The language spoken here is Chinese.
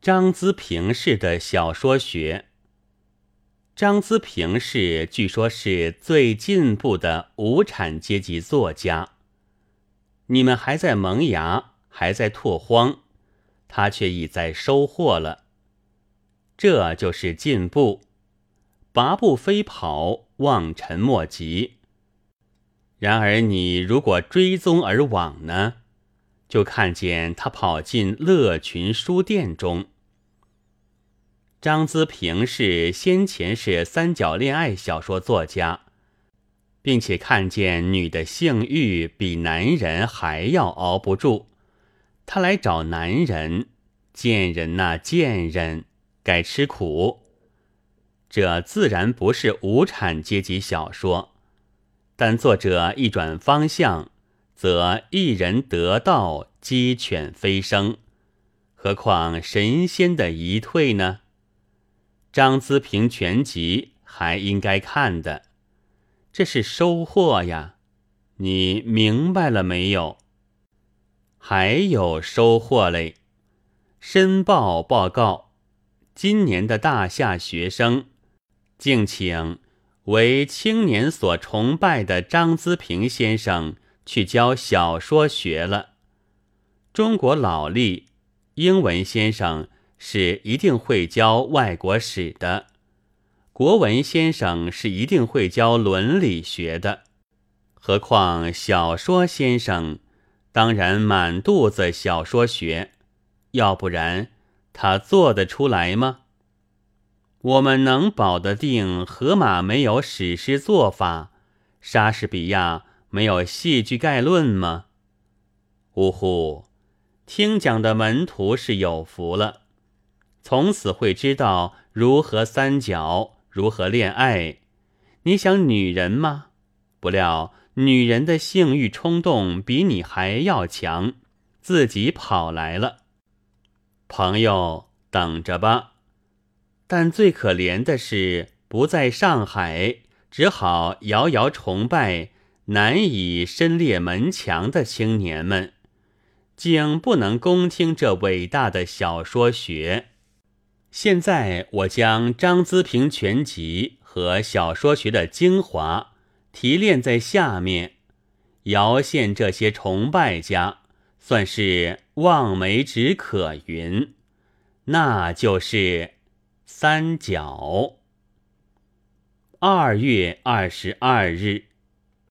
张资平式的小说学。张资平是据说是最进步的无产阶级作家。你们还在萌芽，还在拓荒，他却已在收获了。这就是进步，拔步飞跑，望尘莫及。然而你如果追踪而往呢？就看见他跑进乐群书店中。张资平是先前是三角恋爱小说作家，并且看见女的性欲比男人还要熬不住，他来找男人，贱人呐贱人，该吃苦。这自然不是无产阶级小说，但作者一转方向。则一人得道，鸡犬飞升，何况神仙的一退呢？张资平全集还应该看的，这是收获呀！你明白了没有？还有收获嘞！申报报告，今年的大夏学生，敬请为青年所崇拜的张资平先生。去教小说学了。中国老历英文先生是一定会教外国史的，国文先生是一定会教伦理学的，何况小说先生，当然满肚子小说学，要不然他做得出来吗？我们能保得定荷马没有史诗做法，莎士比亚？没有戏剧概论吗？呜呼！听讲的门徒是有福了，从此会知道如何三角，如何恋爱。你想女人吗？不料女人的性欲冲动比你还要强，自己跑来了。朋友，等着吧。但最可怜的是，不在上海，只好遥遥崇拜。难以深列门墙的青年们，竟不能恭听这伟大的小说学。现在我将张资平全集和小说学的精华提炼在下面，遥羡这些崇拜家，算是望梅止渴云。那就是三角。二月二十二日。